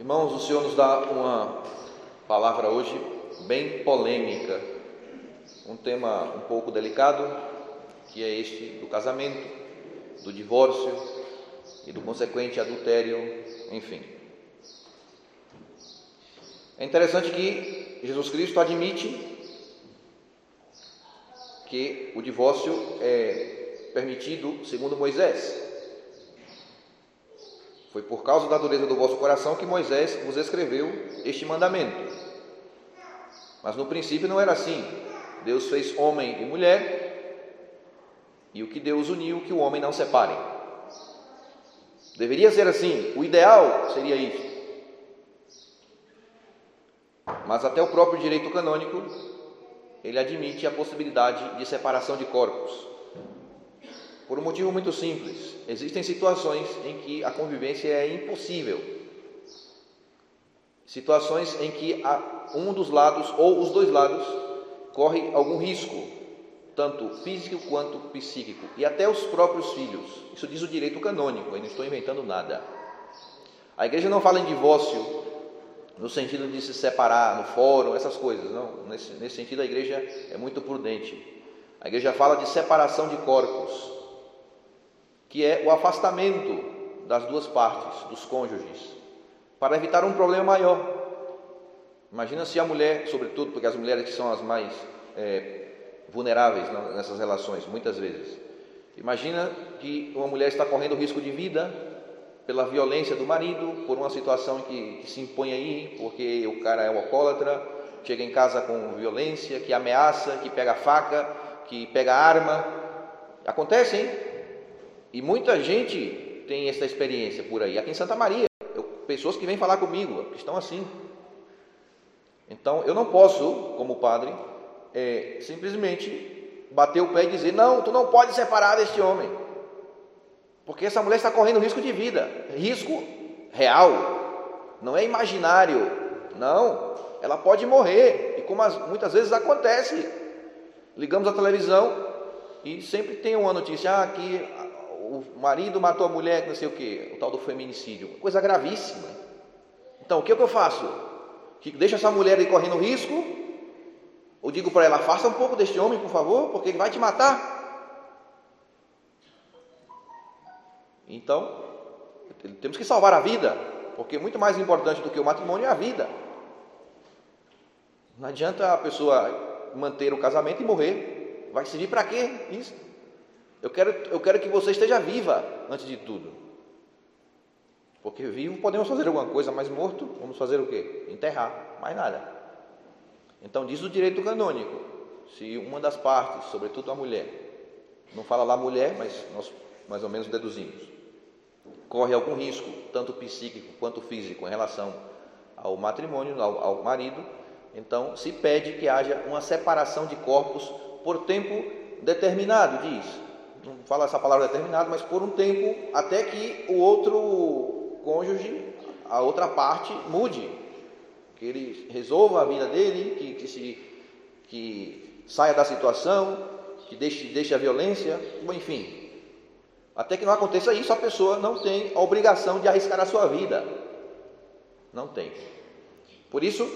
Irmãos, o Senhor nos dá uma palavra hoje bem polêmica, um tema um pouco delicado, que é este do casamento, do divórcio e do consequente adultério, enfim. É interessante que Jesus Cristo admite que o divórcio é permitido segundo Moisés. Foi por causa da dureza do vosso coração que Moisés vos escreveu este mandamento. Mas no princípio não era assim. Deus fez homem e mulher, e o que Deus uniu, que o homem não separe. Deveria ser assim, o ideal seria isso. Mas até o próprio direito canônico ele admite a possibilidade de separação de corpos. Por um motivo muito simples: existem situações em que a convivência é impossível. Situações em que um dos lados ou os dois lados corre algum risco, tanto físico quanto psíquico, e até os próprios filhos. Isso diz o direito canônico, eu não estou inventando nada. A igreja não fala em divórcio no sentido de se separar no fórum, essas coisas. Não, nesse, nesse sentido a igreja é muito prudente. A igreja fala de separação de corpos, que é o afastamento das duas partes, dos cônjuges, para evitar um problema maior. Imagina se a mulher, sobretudo porque as mulheres que são as mais é, vulneráveis nessas relações, muitas vezes. Imagina que uma mulher está correndo risco de vida pela violência do marido, por uma situação que, que se impõe aí, porque o cara é um alcoólatra, chega em casa com violência, que ameaça, que pega faca, que pega arma. Acontece, hein? E muita gente tem essa experiência por aí. Aqui em Santa Maria, eu, pessoas que vêm falar comigo, que estão assim. Então, eu não posso, como padre, é, simplesmente bater o pé e dizer: não, tu não pode separar deste homem. Porque essa mulher está correndo risco de vida, risco real, não é imaginário, não. Ela pode morrer, e como as, muitas vezes acontece, ligamos a televisão e sempre tem uma notícia: ah, que o marido matou a mulher, não sei o que, o tal do feminicídio, coisa gravíssima. Então, o que, é que eu faço? Deixa essa mulher aí correndo risco? Ou digo para ela: afasta um pouco deste homem, por favor, porque ele vai te matar? Então, temos que salvar a vida, porque muito mais importante do que o matrimônio é a vida. Não adianta a pessoa manter o casamento e morrer. Vai servir para quê isso? Eu quero, eu quero que você esteja viva antes de tudo. Porque vivo podemos fazer alguma coisa, mas morto, vamos fazer o quê? Enterrar, mais nada. Então diz o direito canônico. Se uma das partes, sobretudo a mulher, não fala lá mulher, mas nós mais ou menos deduzimos corre algum risco, tanto psíquico quanto físico, em relação ao matrimônio, ao, ao marido, então se pede que haja uma separação de corpos por tempo determinado, diz. Não fala essa palavra determinado, mas por um tempo até que o outro cônjuge, a outra parte, mude, que ele resolva a vida dele, que, que se que saia da situação, que deixe, deixe a violência, enfim, até que não aconteça isso, a pessoa não tem a obrigação de arriscar a sua vida. Não tem. Por isso,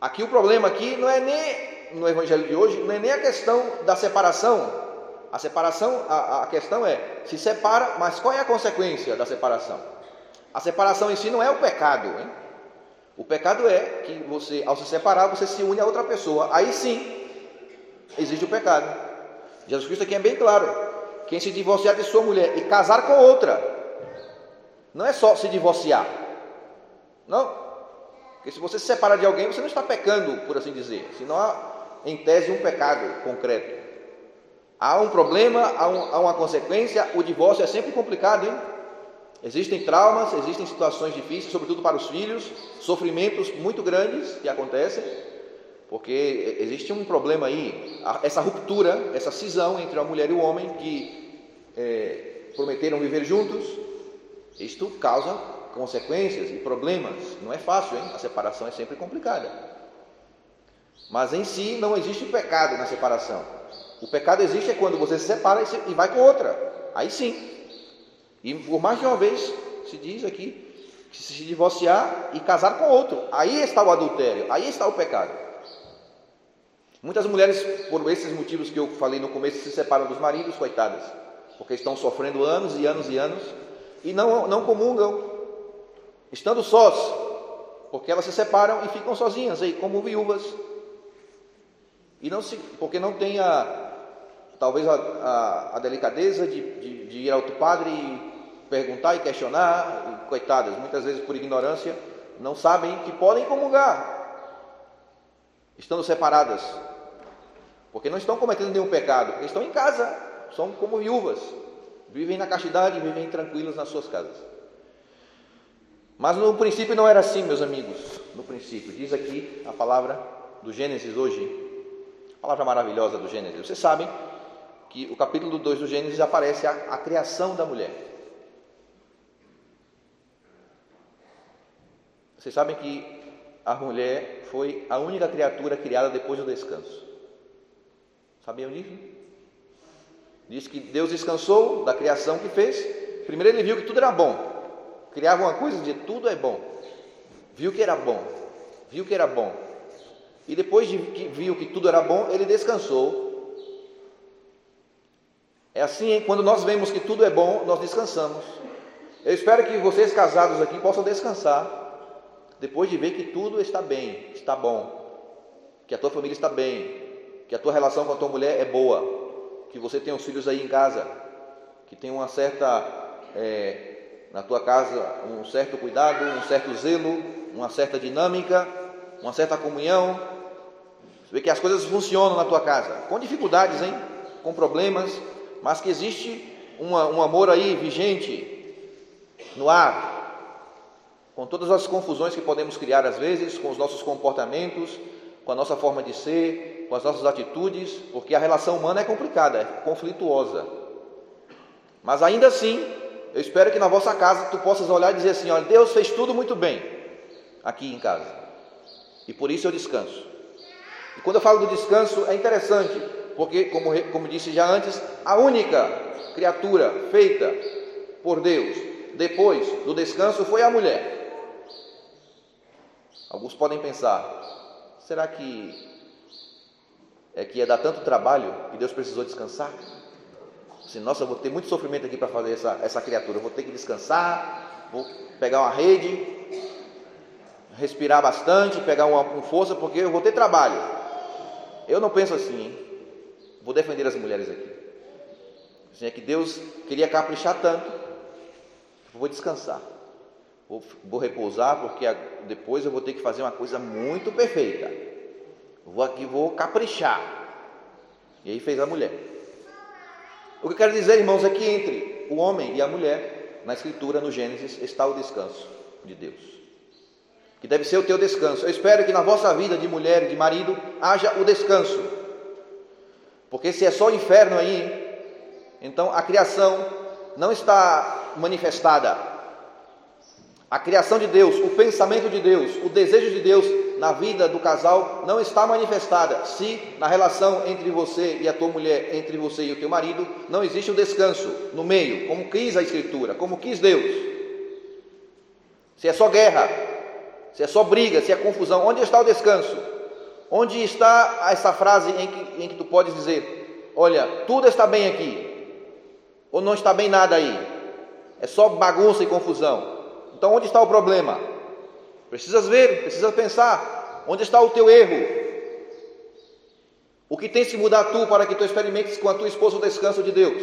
aqui o problema aqui não é nem no evangelho de hoje, não é nem a questão da separação. A separação, a, a questão é se separa, mas qual é a consequência da separação? A separação em si não é o pecado, hein? O pecado é que você, ao se separar, você se une a outra pessoa. Aí sim, existe o pecado. Jesus Cristo aqui é bem claro. Quem se divorciar de sua mulher e casar com outra, não é só se divorciar. Não. Porque se você se separa de alguém, você não está pecando, por assim dizer. Senão há, em tese, um pecado concreto. Há um problema, há, um, há uma consequência. O divórcio é sempre complicado, hein? Existem traumas, existem situações difíceis, sobretudo para os filhos, sofrimentos muito grandes que acontecem, porque existe um problema aí, essa ruptura, essa cisão entre a mulher e o homem que é, prometeram viver juntos, isto causa consequências e problemas. Não é fácil, hein? A separação é sempre complicada. Mas em si não existe pecado na separação. O pecado existe é quando você se separa e vai com outra. Aí sim. E por mais de uma vez, se diz aqui que se divorciar e casar com outro. Aí está o adultério, aí está o pecado. Muitas mulheres, por esses motivos que eu falei no começo, se separam dos maridos, coitadas, porque estão sofrendo anos e anos e anos e não, não comungam, estando sós, porque elas se separam e ficam sozinhas aí, como viúvas. E não se, porque não tem a, talvez a, a, a delicadeza de, de, de ir ao outro padre e perguntar e questionar, e, coitadas, muitas vezes por ignorância, não sabem que podem comungar, estando separadas, porque não estão cometendo nenhum pecado, porque estão em casa, são como viúvas, vivem na castidade, vivem tranquilos nas suas casas. Mas no princípio não era assim, meus amigos. No princípio, diz aqui a palavra do Gênesis hoje, a palavra maravilhosa do Gênesis. Vocês sabem que o capítulo 2 do Gênesis aparece a, a criação da mulher. Vocês sabem que a mulher foi a única criatura criada depois do descanso. Sabiam disso? Diz que Deus descansou da criação que fez. Primeiro ele viu que tudo era bom. Criava uma coisa e dizia tudo é bom. Viu que era bom. Viu que era bom. E depois de que viu que tudo era bom, ele descansou. É assim, hein? quando nós vemos que tudo é bom, nós descansamos. Eu espero que vocês casados aqui possam descansar depois de ver que tudo está bem, está bom, que a tua família está bem, que a tua relação com a tua mulher é boa, que você tem os filhos aí em casa, que tem uma certa, é, na tua casa, um certo cuidado, um certo zelo, uma certa dinâmica, uma certa comunhão, você vê que as coisas funcionam na tua casa, com dificuldades, hein? com problemas, mas que existe uma, um amor aí vigente no ar, com todas as confusões que podemos criar às vezes, com os nossos comportamentos, com a nossa forma de ser, com as nossas atitudes, porque a relação humana é complicada, é conflituosa. Mas ainda assim, eu espero que na vossa casa tu possas olhar e dizer assim: olha, Deus fez tudo muito bem aqui em casa, e por isso eu descanso. E quando eu falo do descanso, é interessante, porque, como, como disse já antes, a única criatura feita por Deus depois do descanso foi a mulher. Alguns podem pensar: será que é que ia dar tanto trabalho que Deus precisou descansar? Assim, nossa, eu vou ter muito sofrimento aqui para fazer essa, essa criatura. Eu vou ter que descansar, vou pegar uma rede, respirar bastante, pegar uma com força, porque eu vou ter trabalho. Eu não penso assim, hein? Vou defender as mulheres aqui. Assim, é que Deus queria caprichar tanto, vou descansar. Vou, vou repousar porque depois eu vou ter que fazer uma coisa muito perfeita. Vou aqui, vou caprichar. E aí fez a mulher. O que eu quero dizer, irmãos, é que entre o homem e a mulher, na Escritura, no Gênesis, está o descanso de Deus. Que deve ser o teu descanso. Eu espero que na vossa vida de mulher e de marido haja o descanso. Porque se é só o inferno aí, então a criação não está manifestada. A criação de Deus, o pensamento de Deus, o desejo de Deus na vida do casal não está manifestada se na relação entre você e a tua mulher, entre você e o teu marido, não existe um descanso no meio, como quis a Escritura, como quis Deus. Se é só guerra, se é só briga, se é confusão, onde está o descanso? Onde está essa frase em que, em que tu podes dizer: Olha, tudo está bem aqui, ou não está bem nada aí, é só bagunça e confusão. Então, onde está o problema? Precisas ver, precisas pensar. Onde está o teu erro? O que tens que mudar tu para que tu experimentes com a tua esposa o descanso de Deus?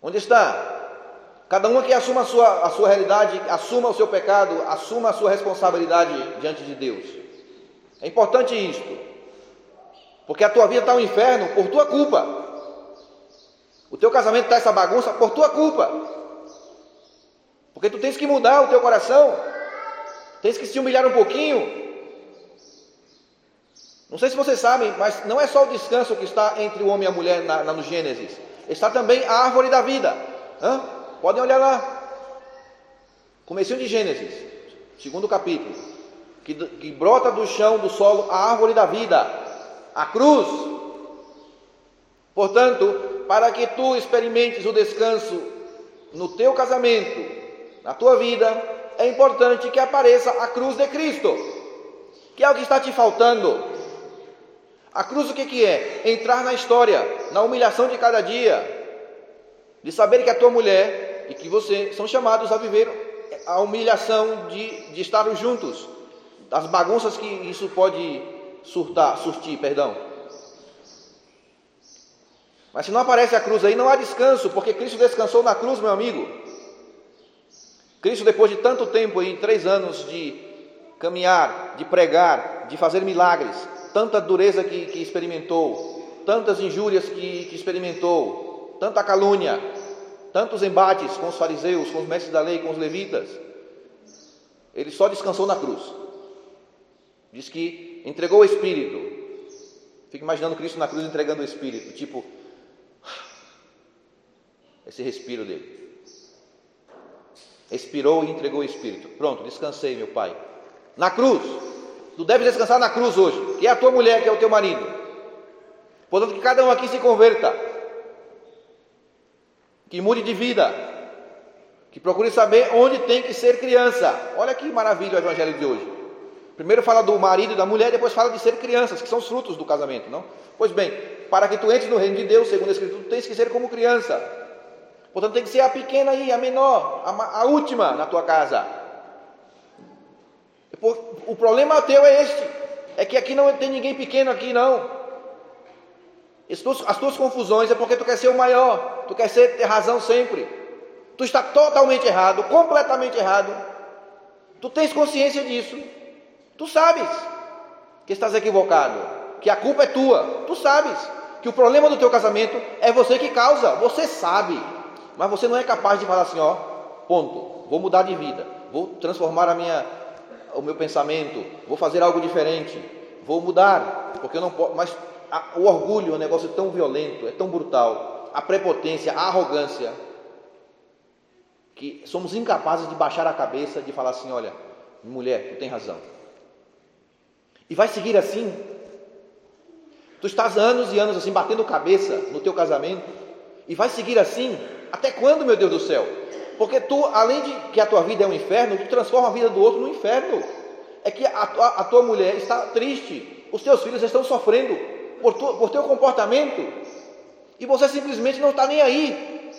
Onde está? Cada um que assuma a sua, a sua realidade, assuma o seu pecado, assuma a sua responsabilidade diante de Deus. É importante isto, porque a tua vida está um inferno por tua culpa. O teu casamento está essa bagunça por tua culpa. Porque tu tens que mudar o teu coração, tens que se humilhar um pouquinho. Não sei se vocês sabem, mas não é só o descanso que está entre o homem e a mulher na, na no Gênesis, está também a árvore da vida. Hã? Podem olhar lá. Comecinho de Gênesis, segundo capítulo, que, que brota do chão, do solo, a árvore da vida, a cruz. Portanto, para que tu experimentes o descanso no teu casamento, na tua vida, é importante que apareça a cruz de Cristo, que é o que está te faltando. A cruz o que, que é? Entrar na história, na humilhação de cada dia, de saber que a tua mulher e que você são chamados a viver a humilhação de, de estar juntos, as bagunças que isso pode surtar, surtir, perdão. Mas se não aparece a cruz aí, não há descanso, porque Cristo descansou na cruz, meu amigo. Cristo, depois de tanto tempo aí, três anos de caminhar, de pregar, de fazer milagres, tanta dureza que, que experimentou, tantas injúrias que, que experimentou, tanta calúnia, tantos embates com os fariseus, com os mestres da lei, com os levitas, ele só descansou na cruz. Diz que entregou o Espírito. Fica imaginando Cristo na cruz entregando o Espírito, tipo, esse respiro dele. Expirou e entregou o Espírito. Pronto, descansei, meu Pai. Na cruz. Tu deves descansar na cruz hoje, que é a tua mulher, que é o teu marido. Portanto, que cada um aqui se converta. Que mude de vida. Que procure saber onde tem que ser criança. Olha que maravilha o evangelho de hoje. Primeiro fala do marido e da mulher, depois fala de ser crianças, que são os frutos do casamento, não? Pois bem, para que tu entres no reino de Deus, segundo a Escritura, tu tens que ser como criança. Portanto, tem que ser a pequena aí, a menor, a, a última na tua casa. O problema teu é este, é que aqui não tem ninguém pequeno aqui não. As tuas, as tuas confusões é porque tu quer ser o maior, tu quer ser, ter razão sempre. Tu está totalmente errado, completamente errado. Tu tens consciência disso. Tu sabes que estás equivocado, que a culpa é tua. Tu sabes que o problema do teu casamento é você que causa. Você sabe, mas você não é capaz de falar assim, ó, ponto. Vou mudar de vida, vou transformar a minha, o meu pensamento, vou fazer algo diferente, vou mudar, porque eu não posso. Mas a, o orgulho é um negócio tão violento, é tão brutal. A prepotência, a arrogância, que somos incapazes de baixar a cabeça, de falar assim, olha, mulher, tu tem razão. E vai seguir assim. Tu estás anos e anos assim, batendo cabeça no teu casamento, e vai seguir assim, até quando, meu Deus do céu? Porque tu, além de que a tua vida é um inferno, tu transforma a vida do outro no inferno. É que a tua, a tua mulher está triste, os teus filhos estão sofrendo por, tu, por teu comportamento, e você simplesmente não está nem aí.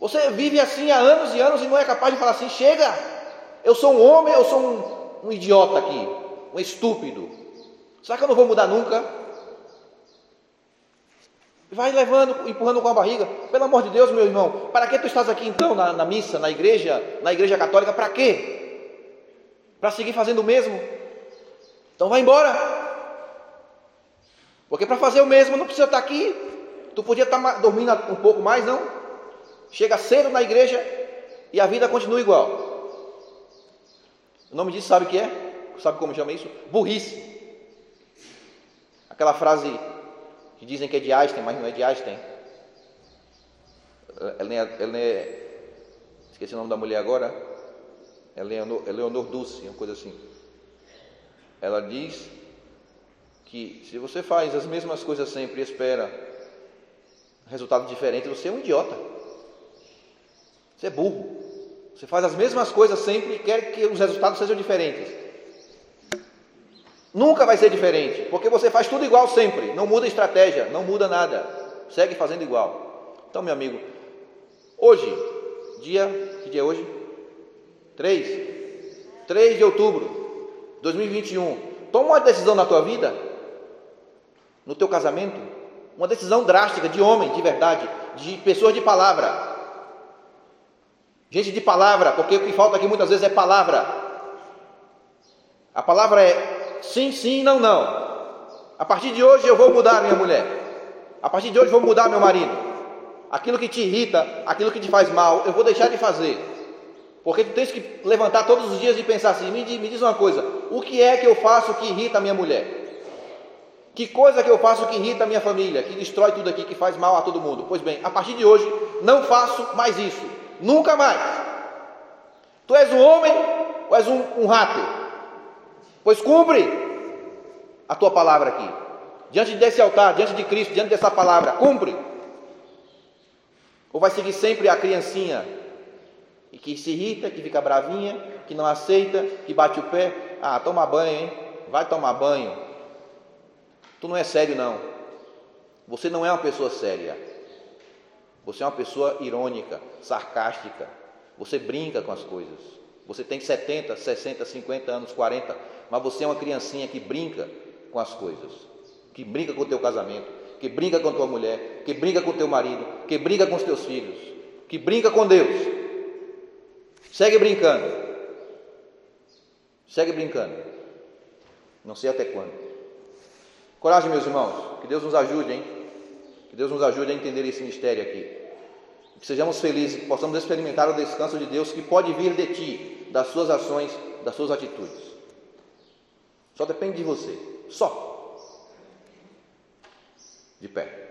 Você vive assim há anos e anos e não é capaz de falar assim: chega, eu sou um homem, eu sou um, um idiota aqui um estúpido. Será que eu não vou mudar nunca? Vai levando, empurrando com a barriga. Pelo amor de Deus, meu irmão, para que tu estás aqui então na, na missa, na igreja, na igreja católica? Para quê? Para seguir fazendo o mesmo? Então vai embora. Porque para fazer o mesmo não precisa estar aqui. Tu podia estar dormindo um pouco mais, não? Chega cedo na igreja e a vida continua igual. O nome disso sabe o que é? Sabe como chama isso? Burrice. Aquela frase que dizem que é de Einstein, mas não é de Einstein. Ela é, ela é esqueci o nome da mulher agora. Leonor, é Leonor Dulce, uma coisa assim. Ela diz que se você faz as mesmas coisas sempre e espera resultado diferente, você é um idiota. Você é burro. Você faz as mesmas coisas sempre e quer que os resultados sejam diferentes. Nunca vai ser diferente, porque você faz tudo igual sempre, não muda estratégia, não muda nada, segue fazendo igual. Então, meu amigo, hoje, dia, que dia é hoje? 3, 3 de outubro de 2021, toma uma decisão na tua vida, no teu casamento, uma decisão drástica de homem, de verdade, de pessoas de palavra. Gente de palavra, porque o que falta aqui muitas vezes é palavra. A palavra é sim, sim, não, não. A partir de hoje eu vou mudar minha mulher. A partir de hoje eu vou mudar meu marido. Aquilo que te irrita, aquilo que te faz mal, eu vou deixar de fazer. Porque tu tens que levantar todos os dias e pensar assim: me me diz uma coisa, o que é que eu faço que irrita a minha mulher? Que coisa que eu faço que irrita a minha família, que destrói tudo aqui, que faz mal a todo mundo? Pois bem, a partir de hoje, não faço mais isso. Nunca mais. Tu és um homem ou és um, um rato? Pois cumpre a tua palavra aqui. Diante desse altar, diante de Cristo, diante dessa palavra, cumpre. Ou vai seguir sempre a criancinha E que se irrita, que fica bravinha, que não aceita, que bate o pé. Ah, toma banho, hein? Vai tomar banho. Tu não é sério, não. Você não é uma pessoa séria. Você é uma pessoa irônica, sarcástica. Você brinca com as coisas. Você tem 70, 60, 50 anos, 40, mas você é uma criancinha que brinca com as coisas, que brinca com o teu casamento, que brinca com tua mulher, que brinca com teu marido, que brinca com os teus filhos, que brinca com Deus. Segue brincando. Segue brincando. Não sei até quando. Coragem, meus irmãos. Que Deus nos ajude, hein? Que Deus nos ajude a entender esse mistério aqui. Que sejamos felizes, que possamos experimentar o descanso de Deus que pode vir de ti, das suas ações, das suas atitudes. Só depende de você. Só. De pé.